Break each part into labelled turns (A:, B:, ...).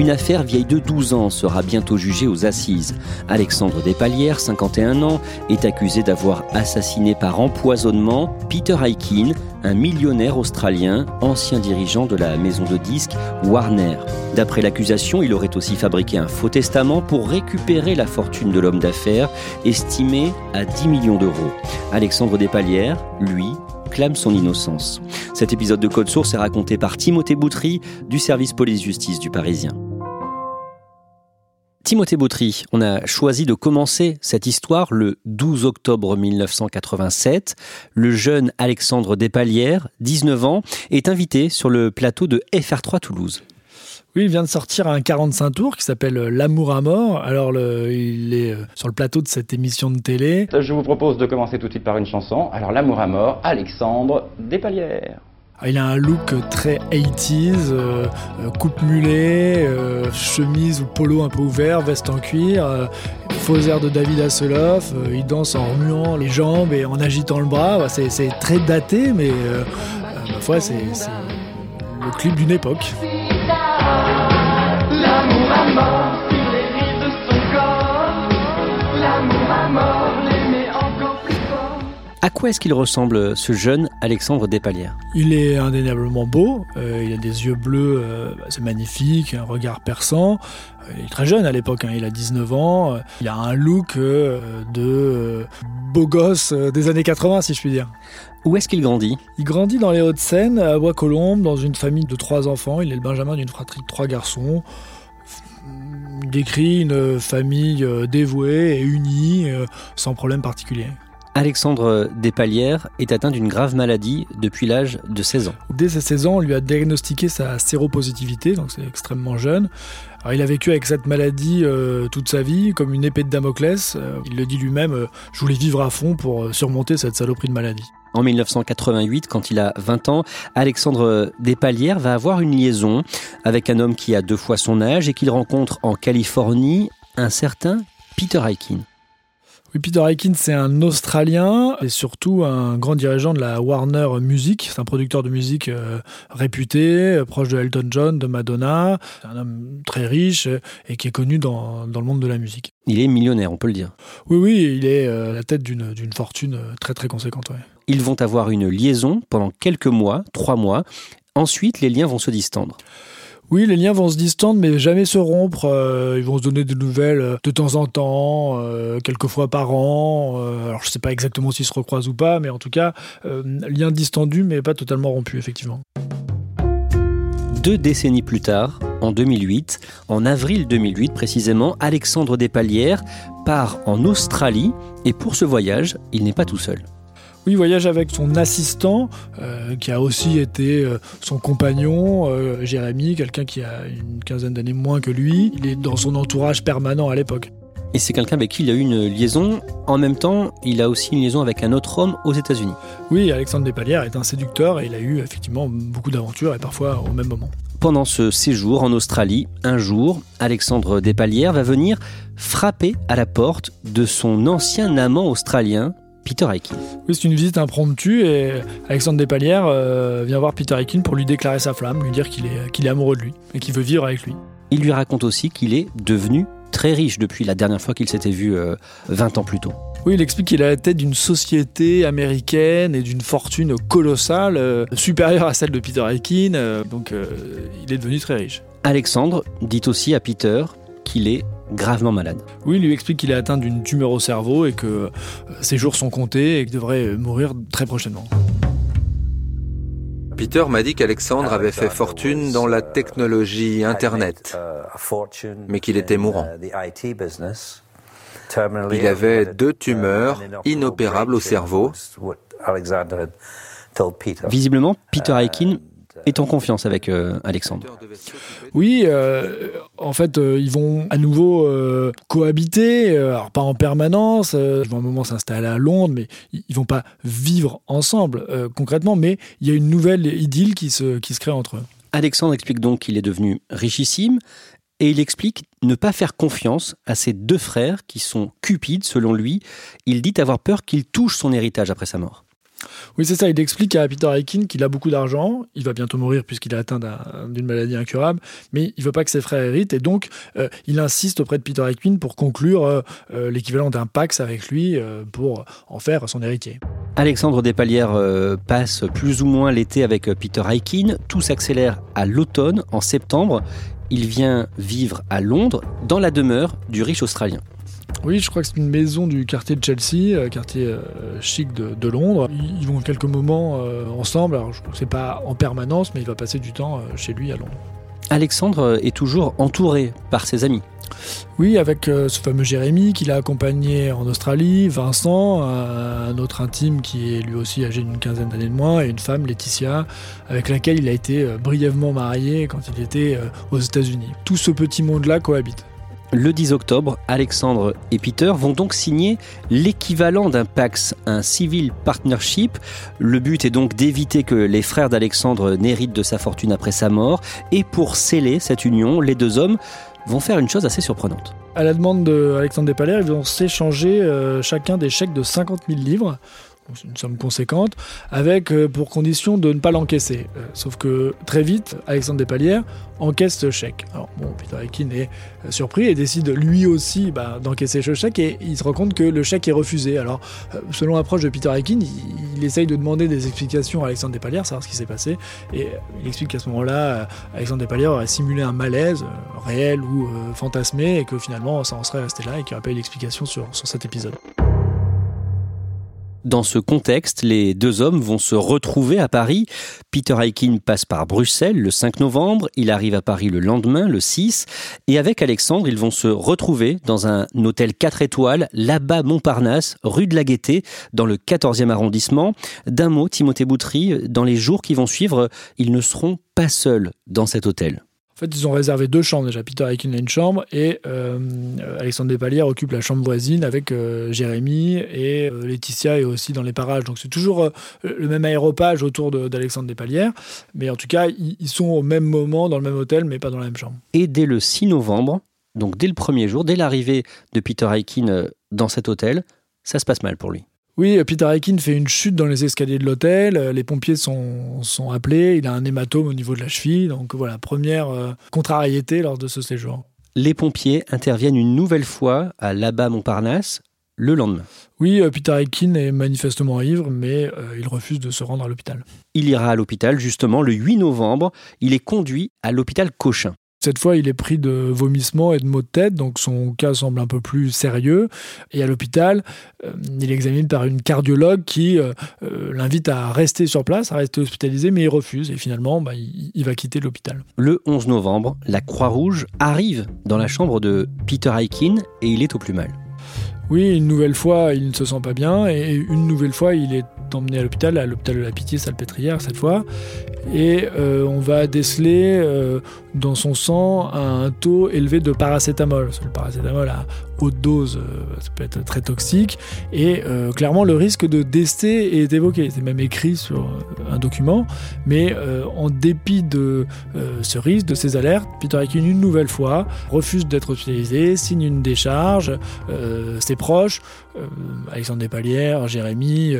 A: Une affaire vieille de 12 ans sera bientôt jugée aux assises. Alexandre Despalières, 51 ans, est accusé d'avoir assassiné par empoisonnement Peter Aikin, un millionnaire australien, ancien dirigeant de la maison de disques Warner. D'après l'accusation, il aurait aussi fabriqué un faux testament pour récupérer la fortune de l'homme d'affaires, estimée à 10 millions d'euros. Alexandre Despalières, lui, clame son innocence. Cet épisode de Code Source est raconté par Timothée Boutry du service police-justice du Parisien. Timothée Bautry, on a choisi de commencer cette histoire le 12 octobre 1987. Le jeune Alexandre Despalières, 19 ans, est invité sur le plateau de FR3 Toulouse.
B: Oui, il vient de sortir un 45 tours qui s'appelle L'amour à mort. Alors, le, il est euh, sur le plateau de cette émission de télé.
C: Je vous propose de commencer tout de suite par une chanson. Alors, L'amour à mort, Alexandre Despalières.
B: Il a un look très 80s, euh, euh, coupe mulet, euh, chemise ou polo un peu ouvert, veste en cuir, faux air de David Hasselhoff, il danse en remuant les jambes et en agitant le bras. C'est très daté, mais ma foi, c'est le clip d'une époque.
D: L'amour À
A: quoi est-ce qu'il ressemble ce jeune Alexandre Despalières?
B: Il est indéniablement beau, euh, il a des yeux bleus, euh, bah, c'est magnifique, un regard perçant. Euh, il est très jeune à l'époque, hein, il a 19 ans. Il a un look de beau gosse des années 80, si je puis dire.
A: Où est-ce qu'il grandit?
B: Il grandit dans les Hauts-de-Seine, à Bois-Colombes, dans une famille de trois enfants. Il est le benjamin d'une fratrie de trois garçons. Il décrit une famille dévouée et unie, sans problème particulier.
A: Alexandre Despalières est atteint d'une grave maladie depuis l'âge de 16 ans.
B: Dès ses 16 ans, on lui a diagnostiqué sa séropositivité, donc c'est extrêmement jeune. Alors, il a vécu avec cette maladie euh, toute sa vie, comme une épée de Damoclès. Euh, il le dit lui-même, euh, je voulais vivre à fond pour surmonter cette saloperie de maladie.
A: En 1988, quand il a 20 ans, Alexandre Despalières va avoir une liaison avec un homme qui a deux fois son âge et qu'il rencontre en Californie, un certain Peter Aikin.
B: Oui, Peter Aikin, c'est un Australien et surtout un grand dirigeant de la Warner Music. C'est un producteur de musique euh, réputé, euh, proche de Elton John, de Madonna. C'est un homme très riche et qui est connu dans, dans, le monde de la musique.
A: Il est millionnaire, on peut le dire.
B: Oui, oui, il est euh, à la tête d'une fortune très très conséquente.
A: Ils vont avoir une liaison pendant quelques mois, trois mois. Ensuite, les liens vont se distendre.
B: Oui, les liens vont se distendre, mais jamais se rompre. Euh, ils vont se donner des nouvelles euh, de temps en temps, euh, quelques fois par an. alors, je ne sais pas exactement s'ils se recroisent ou pas, mais en tout cas, lien distendu, mais pas totalement rompu, effectivement.
A: Deux décennies plus tard, en 2008, en avril 2008 précisément, Alexandre Despalières part en Australie et pour ce voyage, il n'est pas tout seul.
B: Oui, il voyage avec son assistant, euh, qui a aussi été euh, son compagnon, euh, Jérémy, quelqu'un qui a une quinzaine d'années moins que lui. Il est dans son entourage permanent à l'époque.
A: Et c'est quelqu'un avec qui il a eu une liaison. En même temps, il a aussi une liaison avec un autre homme aux États-Unis.
B: Oui, Alexandre Despalières est un séducteur et il a eu effectivement beaucoup d'aventures et parfois au même moment.
A: Pendant ce séjour en Australie, un jour, Alexandre Despalières va venir frapper à la porte de son ancien amant australien, Peter Aikin.
B: Oui, c'est une visite impromptue et Alexandre Despalières euh, vient voir Peter Aikin pour lui déclarer sa flamme, lui dire qu'il est, qu'il est amoureux de lui et qu'il veut vivre avec lui.
A: Il lui raconte aussi qu'il est devenu très riche depuis la dernière fois qu'il s'était vu 20 euh, ans plus tôt.
B: Oui, il explique qu'il est à la tête d'une société américaine et d'une fortune colossale, euh, supérieure à celle de Peter Aikin, donc il est devenu très riche.
A: Alexandre dit aussi à Peter qu'il est gravement malade.
B: Oui, il lui explique qu'il est atteint d'une tumeur au cerveau et que euh, ses jours sont comptés et qu'il devrait mourir très prochainement.
E: Peter m'a dit qu'Alexandre avait fait fortune dans la technologie Internet, mais qu'il était mourant. Il avait deux tumeurs inopérables au cerveau.
A: Visiblement, Peter Aikin est en confiance avec euh, Alexandre?
B: Oui, euh, en fait, euh, ils vont à nouveau cohabiter, alors pas en permanence, ils vont un moment s'installer à Londres, mais ils vont pas vivre ensemble concrètement, mais il y a une nouvelle idylle qui se, qui se crée entre eux.
A: Alexandre explique donc qu'il est devenu richissime et il explique ne pas faire confiance à ses deux frères qui sont cupides selon lui. Il dit avoir peur qu'il touche son héritage après sa mort.
B: Oui, c'est ça. Il explique à Peter Aikin qu'il a beaucoup d'argent. Il va bientôt mourir puisqu'il est atteint d'un- d'une maladie incurable, mais il veut pas que ses frères héritent. Et donc, euh, il insiste auprès de Peter Aikin pour conclure euh, euh, l'équivalent d'un pax avec lui pour en faire son héritier.
A: Alexandre Despalières passe plus ou moins l'été avec Peter Aikin. Tout s'accélère à l'automne, en septembre. Il vient vivre à Londres, dans la demeure du riche Australien.
B: Oui, je crois que c'est une maison du quartier de Chelsea, euh, quartier euh, chic de, de Londres. Ils vont quelques moments euh, ensemble. Alors, je sais pas en permanence, mais il va passer du temps chez lui à Londres.
A: Alexandre est toujours entouré par ses amis.
B: Oui, avec euh, ce fameux Jérémy qu'il a accompagné en Australie, Vincent, un, un autre intime qui est lui aussi âgé d'une quinzaine d'années de moins, et une femme, Laetitia, avec laquelle il a été euh, brièvement marié quand il était aux États-Unis. Tout ce petit monde-là cohabite.
A: Le 10 octobre, Alexandre et Peter vont donc signer l'équivalent d'un PAX, un Civil Partnership. Le but est donc d'éviter que les frères d'Alexandre n'héritent de sa fortune après sa mort. Et pour sceller cette union, les deux hommes vont faire une chose assez surprenante.
B: À la demande d'Alexandre Despalaires, ils vont s'échanger euh, chacun des chèques de 50 000 livres. Une somme conséquente, avec euh, pour condition de ne pas l'encaisser. Euh, sauf que très vite, Alexandre Despalières encaisse ce chèque. Alors bon, Peter Aikin est euh, surpris et décide lui aussi bah, d'encaisser ce chèque et il se rend compte que le chèque est refusé. Alors, selon l'approche de Peter Aikin, il, essaye de demander des explications à Alexandre Despalières, savoir ce qui s'est passé, et il explique qu'à ce moment-là, Alexandre Despalières aurait simulé un malaise réel ou fantasmé et que finalement ça en serait resté là et qu'il n'y aurait pas eu d'explication sur, sur cet épisode.
A: Dans ce contexte, les deux hommes vont se retrouver à Paris. Peter Aikin passe par Bruxelles le 5 novembre, il arrive à Paris le lendemain, le 6, et avec Alexandre, ils vont se retrouver dans un hôtel 4 étoiles, là-bas Montparnasse, rue de la Gaîté, dans le 14e arrondissement. D'un mot, Timothée Boutry, dans les jours qui vont suivre, ils ne seront pas seuls dans cet hôtel.
B: En fait, ils ont réservé deux chambres déjà. Peter Aikin a une chambre et euh, Alexandre Despalières occupe la chambre voisine avec euh, Jérémy et euh, Laetitia est aussi dans les parages. Donc c'est toujours euh, le même aéropage autour de- d'Alexandre Despalières. Mais en tout cas, ils, ils sont au même moment dans le même hôtel, mais pas dans la même chambre.
A: Et dès le 6 novembre, donc dès le premier jour, dès l'arrivée de Peter Aikin euh, dans cet hôtel, ça se passe mal pour lui.
B: Oui, euh, Peter Aikin fait une chute dans les escaliers de l'hôtel. euh, Les pompiers sont, sont appelés. Il a un hématome au niveau de la cheville. Donc voilà, première euh, contrariété lors de ce séjour.
A: Les pompiers interviennent une nouvelle fois à Labat Montparnasse le lendemain.
B: Oui, Peter Aikin est manifestement ivre, mais euh, il refuse de se rendre à l'hôpital.
A: Il ira à l'hôpital justement le 8 novembre. Il est conduit à l'hôpital Cochin.
B: Cette fois, il est pris de vomissements et de maux de tête, donc son cas semble un peu plus sérieux. Et à l'hôpital, euh, il est examiné par une cardiologue qui euh, euh, l'invite à rester sur place, à rester hospitalisé, mais il refuse. Et finalement, bah, il, il va quitter l'hôpital.
A: Le 11 novembre, la Croix-Rouge arrive dans la chambre de Peter Aikin et il est au plus mal.
B: Oui, une nouvelle fois, il ne se sent pas bien, et une nouvelle fois, il est emmené à l'hôpital, à l'hôpital de la Pitié, Salpêtrière cette fois, et euh, on va déceler euh, dans son sang un taux élevé de paracétamol. Paracétamol haute dose, euh, ça peut être très toxique, et euh, clairement le risque de décès est évoqué. C'est même écrit sur un document, mais euh, en dépit de ce risque, de ces alertes, Peter Aikin une nouvelle fois refuse d'être hospitalisé, signe une décharge, ses proches, Alexandre Despalières, Jérémy,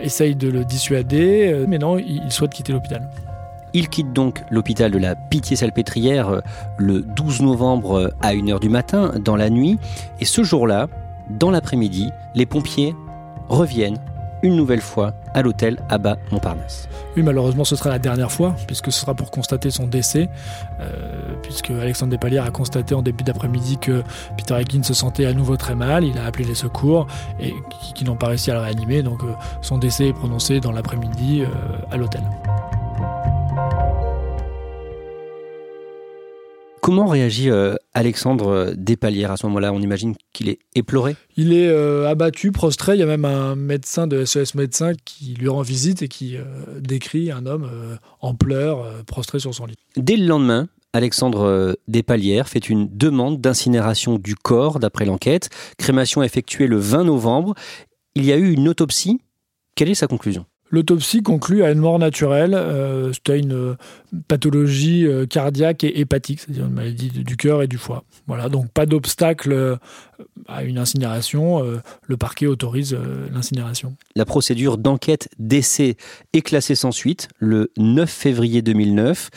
B: essayent de le dissuader, mais non, il souhaite quitter l'hôpital.
A: Il quitte donc l'hôpital de la Pitié-Salpêtrière euh, le 12 novembre euh, à 1h du matin, dans la nuit. Et ce jour-là, dans l'après-midi, les pompiers reviennent une nouvelle fois à l'hôtel Abba Montparnasse.
B: Oui, malheureusement, ce sera la dernière fois, puisque ce sera pour constater son décès, euh, puisque Alexandre Despalières a constaté en début d'après-midi que Peter Ekin se sentait à nouveau très mal. Il a appelé les secours et qui n'ont pas réussi à le réanimer. Donc, son décès est prononcé dans l'après-midi à l'hôtel.
A: Comment réagit euh, Alexandre Despalières à ce moment-là? On imagine qu'il est éploré?
B: Il est euh, abattu, prostré. Il y a même un médecin de SES Médecins qui lui rend visite et qui euh, décrit un homme en pleurs, prostré sur son lit.
A: Dès le lendemain, Alexandre Despalières fait une demande d'incinération du corps, d'après l'enquête. Crémation effectuée le 20 novembre. Il y a eu une autopsie. Quelle est sa conclusion?
B: L'autopsie conclut à une mort naturelle, euh, c'était une euh, pathologie euh, cardiaque et hépatique, c'est-à-dire une maladie du cœur et du foie. Voilà, donc pas d'obstacle à une incinération, le parquet autorise l'incinération.
A: La procédure d'enquête d'essai est classée sans suite le 9 février 2009.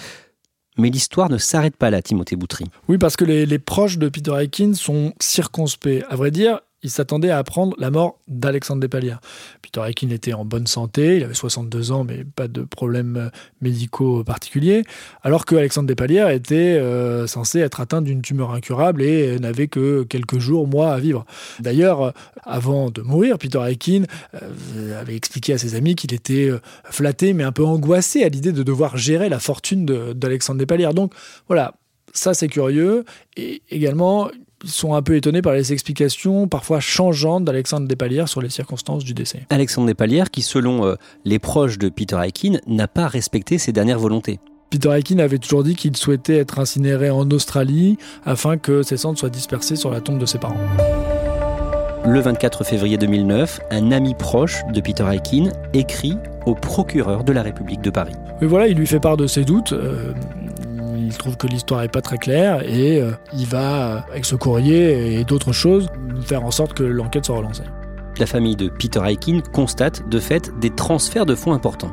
A: Mais l'histoire ne s'arrête pas là, Timothée Boutry.
B: Oui, parce que les, les proches de Peter Aikin sont circonspects. À vrai dire, il s'attendait à apprendre la mort d'Alexandre Despalières. Peter Aikin était en bonne santé, il avait 62 ans, mais pas de problèmes euh, médicaux particuliers, alors que Alexandre Despalières était euh, censé être atteint d'une tumeur incurable et n'avait que quelques jours, mois à vivre. D'ailleurs, avant de mourir, Peter Aikin euh, avait expliqué à ses amis qu'il était flatté, mais un peu angoissé à l'idée de devoir gérer la fortune d'Alexandre Despalières. Donc voilà, ça c'est curieux. Et également, sont un peu étonnés par les explications parfois changeantes d'Alexandre Despalières sur les circonstances du décès.
A: Alexandre Despalières, qui selon euh, les proches de Peter Aikin, n'a pas respecté ses dernières volontés.
B: Peter Aikin avait toujours dit qu'il souhaitait être incinéré en Australie afin que ses cendres soient dispersées sur la tombe de ses parents.
A: Le 24 février 2009, un ami proche de Peter Aikin écrit au procureur de la République de Paris.
B: Mais voilà, il lui fait part de ses doutes. Euh, il trouve que l'histoire n'est pas très claire et euh, il va, avec ce courrier et d'autres choses, faire en sorte que l'enquête soit relancée.
A: La famille de Peter Aikin constate de fait des transferts de fonds importants.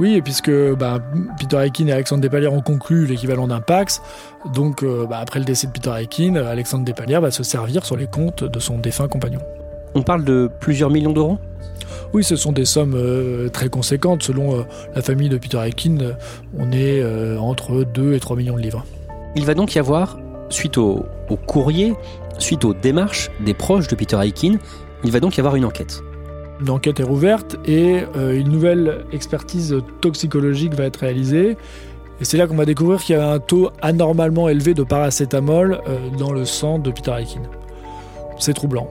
B: Oui, et puisque bah, Peter Aikin et Alexandre Despalières ont conclu l'équivalent d'un Pax, donc euh, bah, après le décès de Peter Aikin, Alexandre Despalières va se servir sur les comptes de son défunt compagnon.
A: On parle de plusieurs millions d'euros?
B: Oui, ce sont des sommes euh, très conséquentes. Selon euh, la famille de Peter Aikin, euh, on est entre 2 et 3 millions de livres.
A: Il va donc y avoir, suite au, au courrier, suite aux démarches des proches de Peter Aikin, il va donc y avoir une enquête.
B: Une enquête est rouverte et une nouvelle expertise toxicologique va être réalisée. Et c'est là qu'on va découvrir qu'il y a un taux anormalement élevé de paracétamol dans le sang de Peter Aikin. C'est troublant.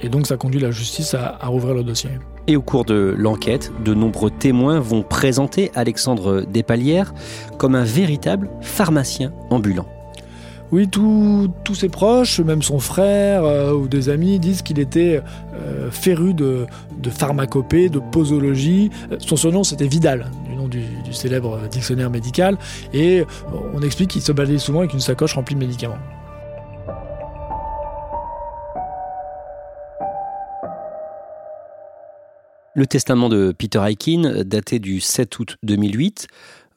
B: Et donc ça conduit la justice à, à rouvrir le dossier.
A: Et au cours de l'enquête, de nombreux témoins vont présenter Alexandre Despalières comme un véritable pharmacien ambulant.
B: Oui, tous ses proches, même son frère euh, ou des amis, disent qu'il était euh, féru de, de, pharmacopée, de posologie. Son surnom, c'était Vidal, du nom du, du, célèbre dictionnaire médical. Et on explique qu'il se baladait souvent avec une sacoche remplie de médicaments.
A: Le testament de Peter Aikin, daté du 7 août 2008,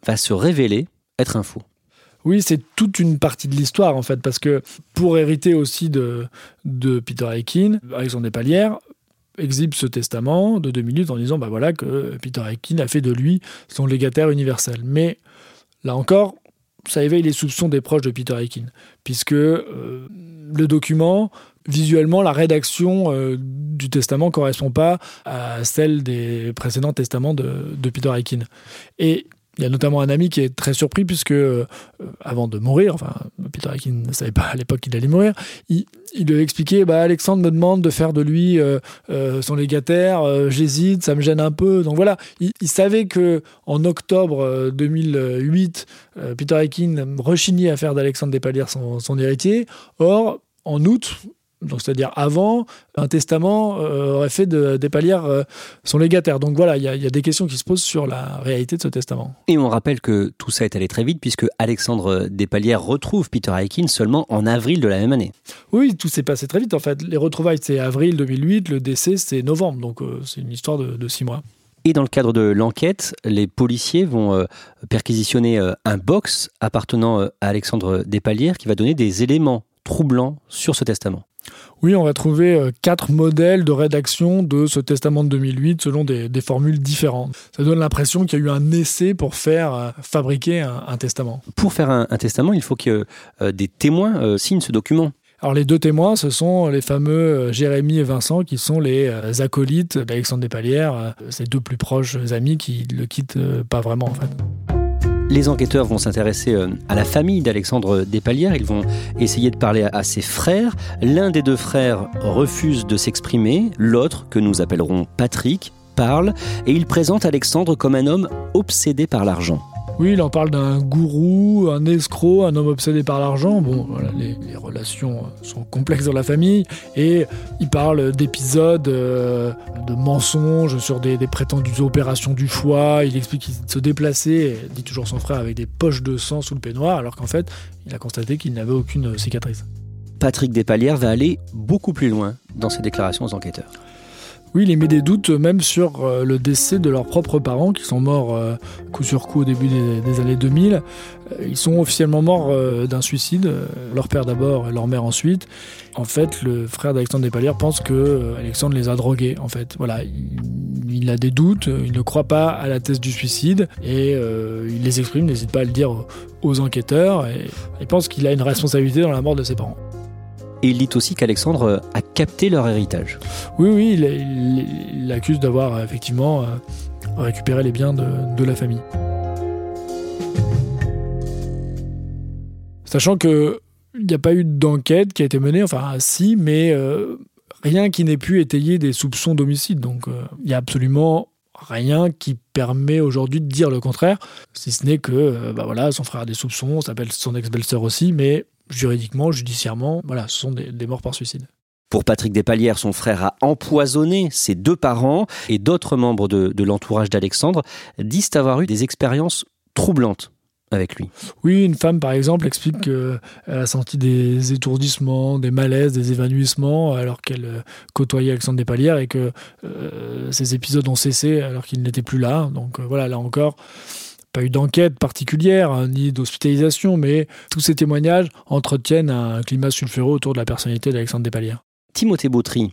A: va se révéler être un faux.
B: Oui, c'est toute une partie de l'histoire en fait, parce que pour hériter aussi de, de Peter Aikin, Alexandre Despalières exhibe ce testament de 2008 en disant bah voilà que Peter Aikin a fait de lui son légataire universel. Mais là encore, ça éveille les soupçons des proches de Peter Aikin, puisque euh, le document visuellement, la rédaction euh, du testament correspond pas à celle des précédents testaments de, Peter Aikin. Il y a notamment un ami qui est très surpris puisque, euh, avant de mourir, enfin, Peter Aikin ne savait pas à l'époque qu'il allait mourir, il, il lui a expliqué bah, Alexandre me demande de faire de lui euh, euh, son légataire, euh, j'hésite, ça me gêne un peu. Donc voilà, il, savait que en octobre 2008, euh, Peter Aikin rechignait à faire d'Alexandre Despalières son héritier. Or, en août, donc c'est-à-dire avant, un testament euh, aurait fait de, des palières euh, son légataire. Donc voilà, il y, y, a des questions qui se posent sur la réalité de ce testament.
A: Et on rappelle que tout ça est allé très vite puisque Alexandre Despalières retrouve Peter Aikin seulement en avril de la même année.
B: Oui, tout s'est passé très vite en fait. Les retrouvailles c'est avril 2008, le décès c'est novembre, donc euh, c'est une histoire de, de, six mois.
A: Et dans le cadre de l'enquête, les policiers vont euh, perquisitionner euh, un box appartenant à Alexandre Despalières qui va donner des éléments troublants sur ce testament.
B: Oui, on va trouver euh, quatre modèles de rédaction de ce testament de 2008 selon des, des formules différentes. Ça donne l'impression qu'il y a eu un essai pour faire euh, fabriquer un, un testament.
A: Pour faire un, un, testament, il faut que euh, des témoins euh, signent ce document.
B: Alors les deux témoins, ce sont les fameux Jérémy et Vincent qui sont les acolytes d'Alexandre Despalières, ses deux plus proches amis qui le quittent pas vraiment en fait.
A: Les enquêteurs vont s'intéresser à la famille d'Alexandre Despalières. Ils vont essayer de parler à ses frères. L'un des deux frères refuse de s'exprimer. L'autre, que nous appellerons Patrick, parle et il présente Alexandre comme un homme obsédé par l'argent.
B: Oui, il en parle d'un gourou, un escroc, un homme obsédé par l'argent. Bon, les, relations sont complexes dans la famille. Et il parle d'épisodes, euh, de mensonges sur des, des, prétendues opérations du foie. Il explique qu'il se déplaçait, dit toujours son frère, avec des poches de sang sous le peignoir, alors qu'en fait, il a constaté qu'il n'avait aucune cicatrice.
A: Patrick Despalières va aller beaucoup plus loin dans ses déclarations aux enquêteurs.
B: Oui, il émet des doutes même sur euh, le décès de leurs propres parents qui sont morts euh, coup sur coup au début des, années 2000. Euh, ils sont officiellement morts d'un suicide, leur père d'abord et leur mère ensuite. En fait, le frère d'Alexandre Despalières pense que Alexandre les a drogués. En fait, voilà, il, il, a des doutes, il ne croit pas à la thèse du suicide et il les exprime, n'hésite pas à le dire aux enquêteurs. Et il pense qu'il a une responsabilité dans la mort de ses parents.
A: Et il dit aussi qu'Alexandre a capté leur héritage.
B: Oui, oui, il, il, il accuse d'avoir effectivement récupéré les biens de, la famille. Sachant que il n'y a pas eu d'enquête qui a été menée, enfin si, mais euh, rien qui n'ait pu étayer des soupçons d'homicide. Donc euh, il n'y a absolument rien qui permet aujourd'hui de dire le contraire, si ce n'est que euh, bah voilà, son frère a des soupçons, s'appelle son ex-belle-sœur aussi, mais juridiquement, judiciairement, voilà, ce sont des, des morts par suicide.
A: Pour Patrick Despalières, son frère a empoisonné ses deux parents et d'autres membres de, de l'entourage d'Alexandre disent avoir eu des expériences troublantes avec lui.
B: Oui, une femme par exemple explique qu'elle a senti des étourdissements, des malaises, des évanouissements alors qu'elle côtoyait Alexandre Despalières et que euh, ces épisodes ont cessé alors qu'il n'était plus là. Donc euh, voilà, là encore, pas eu d'enquête particulière hein, ni d'hospitalisation, mais tous ces témoignages entretiennent un climat sulfureux autour de la personnalité d'Alexandre Despalières.
A: Timothée Bautry.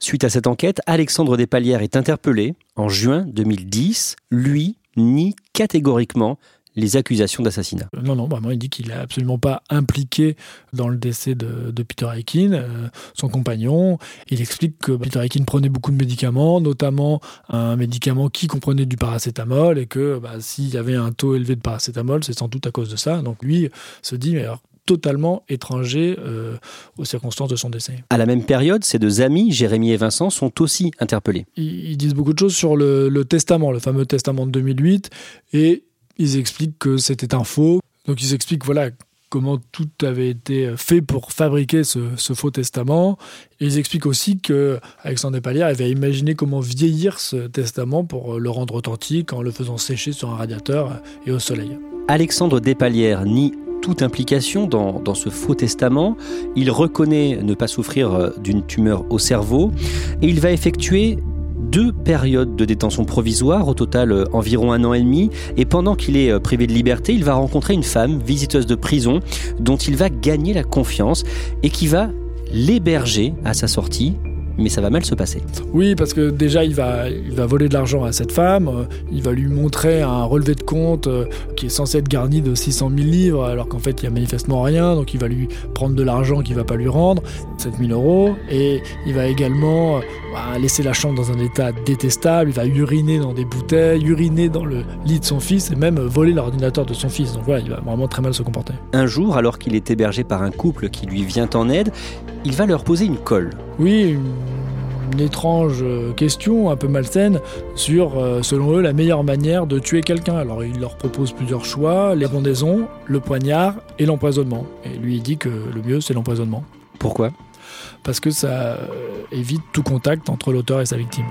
A: Suite à cette enquête, Alexandre Despalières est interpellé en juin 2010. Lui nie catégoriquement les accusations d'assassinat.
B: Non, non, vraiment, il dit qu'il n'est absolument pas impliqué dans le décès de, de Peter Aikin, euh, son compagnon. Il explique que Peter Aikin prenait beaucoup de médicaments, notamment un médicament qui comprenait du paracétamol, et que bah, s'il y avait un taux élevé de paracétamol, c'est sans doute à cause de ça. Donc lui se dit, mais alors totalement étranger euh, aux circonstances de son décès.
A: À la même période, ses deux amis, Jérémy et Vincent, sont aussi interpellés.
B: Ils, ils disent beaucoup de choses sur le, le testament, le fameux testament de 2008, et ils expliquent que c'était un faux. Donc ils expliquent voilà comment tout avait été fait pour fabriquer ce, faux testament. Et ils expliquent aussi que Alexandre Despalières avait imaginé comment vieillir ce testament pour le rendre authentique en le faisant sécher sur un radiateur et au soleil.
A: Alexandre Despalières nie toute implication dans, dans, ce faux testament. Il reconnaît ne pas souffrir d'une tumeur au cerveau et il va effectuer deux périodes de détention provisoire, au total euh, environ un an et demi, et pendant qu'il est euh, privé de liberté, il va rencontrer une femme, visiteuse de prison, dont il va gagner la confiance et qui va l'héberger à sa sortie. Mais ça va mal se passer.
B: Oui, parce que déjà, il va, il va voler de l'argent à cette femme, euh, il va lui montrer un relevé de compte qui est censé être garni de 600 000 livres, alors qu'en fait, il y a manifestement rien, donc il va lui prendre de l'argent qu'il va pas lui rendre, 7 000 euros, et il va également bah, laisser la chambre dans un état détestable, il va uriner dans des bouteilles, uriner dans le lit de son fils, et même voler l'ordinateur de son fils. Donc voilà, il va vraiment très mal se comporter.
A: Un jour, alors qu'il est hébergé par un couple qui lui vient en aide, il va leur poser une colle.
B: Oui, une étrange question un peu malsaine sur, euh, selon eux, la meilleure manière de tuer quelqu'un. Alors il leur propose plusieurs choix, les le poignard et l'empoisonnement. Et lui il dit que le mieux c'est l'empoisonnement.
A: Pourquoi?
B: Parce que ça évite tout contact entre l'auteur et sa victime.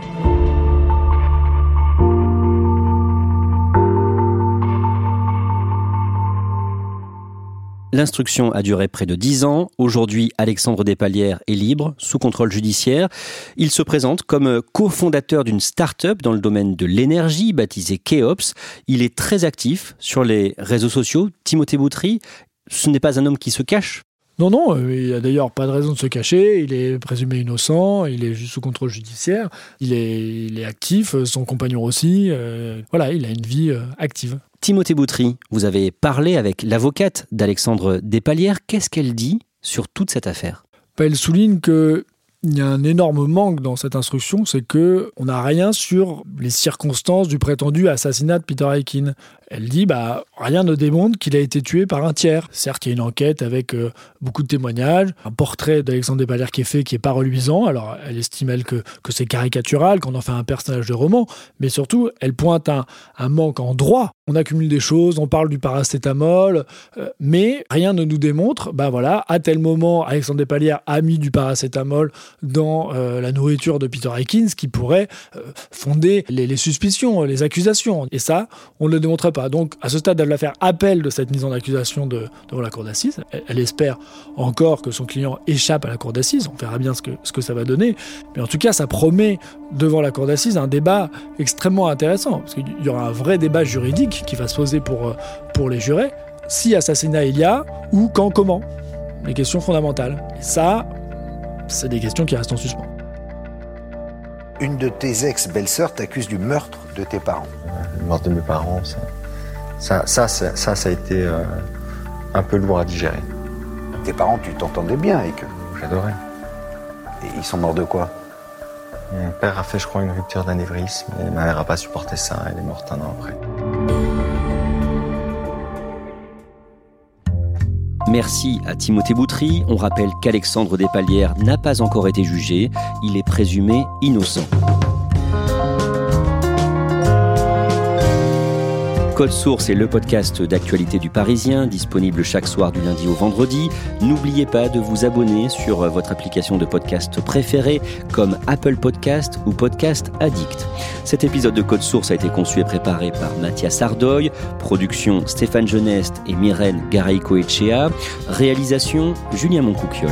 A: L'instruction a duré près de 10 ans. Aujourd'hui, Alexandre Despalières est libre, sous contrôle judiciaire. Il se présente comme cofondateur d'une start-up dans le domaine de l'énergie, baptisée Keops. Il est très actif sur les réseaux sociaux. Timothée Boutry, ce n'est pas un homme qui se cache?
B: Non, non, euh, il n'y a d'ailleurs pas de raison de se cacher. Il est présumé innocent, il est juste sous contrôle judiciaire, il est, il est actif, son compagnon aussi. euh, voilà, il a une vie euh, active.
A: Timothée Boutry, vous avez parlé avec l'avocate d'Alexandre Despalières. Qu'est-ce qu'elle dit sur toute cette affaire?
B: Elle souligne que il y a un énorme manque dans cette instruction, c'est que on n'a rien sur les circonstances du prétendu assassinat de Peter Aikin. Elle dit bah rien ne démontre qu'il a été tué par un tiers. Certes, il y a une enquête avec euh, beaucoup de témoignages, un portrait d'Alexandre Despalières qui est fait qui est pas reluisant. Alors elle estime elle que, que c'est caricatural, qu'on en fait un personnage de roman, mais surtout elle pointe un, un manque en droit. On accumule des choses, on parle du paracétamol, euh, mais rien ne nous démontre, bah voilà, à tel moment, Alexandre Despalières a mis du paracétamol dans euh, la nourriture de Peter Aikins, qui pourrait fonder les, les suspicions, les accusations. Et ça, on ne le démontre pas. Donc, à ce stade, elle va faire appel de cette mise en accusation de, devant la cour d'assises. Elle, elle espère encore que son client échappe à la cour d'assises. On verra bien ce que, ce que ça va donner. Mais en tout cas, ça promet devant la cour d'assises un débat extrêmement intéressant. Parce qu'il y aura un vrai débat juridique qui va se poser pour, euh, pour les jurés. Si assassinat il y a, ou quand, comment? Les questions fondamentales. Et ça, c'est des questions qui restent en suspens.
F: Une de tes ex-belles-sœurs t'accuse du meurtre de tes parents.
G: Le meurtre de mes parents, ça, ça, ça, ça, ça, ça a été euh, un peu lourd à digérer.
F: Tes parents, tu t'entendais bien avec eux?
G: J'adorais.
F: Et ils sont morts de quoi?
G: Mon père a fait, je crois, une rupture d'anévrisme et ma mère a pas supporté ça. Elle est morte un an après.
A: Merci à Timothée Boutry. On rappelle qu'Alexandre Despalières n'a pas encore été jugé. Il est présumé innocent. Code Source est le podcast d'actualité du Parisien, disponible chaque soir du lundi au vendredi. N'oubliez pas de vous abonner sur votre application de podcast préférée comme Apple Podcast ou Podcast Addict. Cet épisode de Code Source a été conçu et préparé par Mathias Ardoy, production Stéphane Genest et Myrène Garay-Coetchea, réalisation Julien Moncouquiol.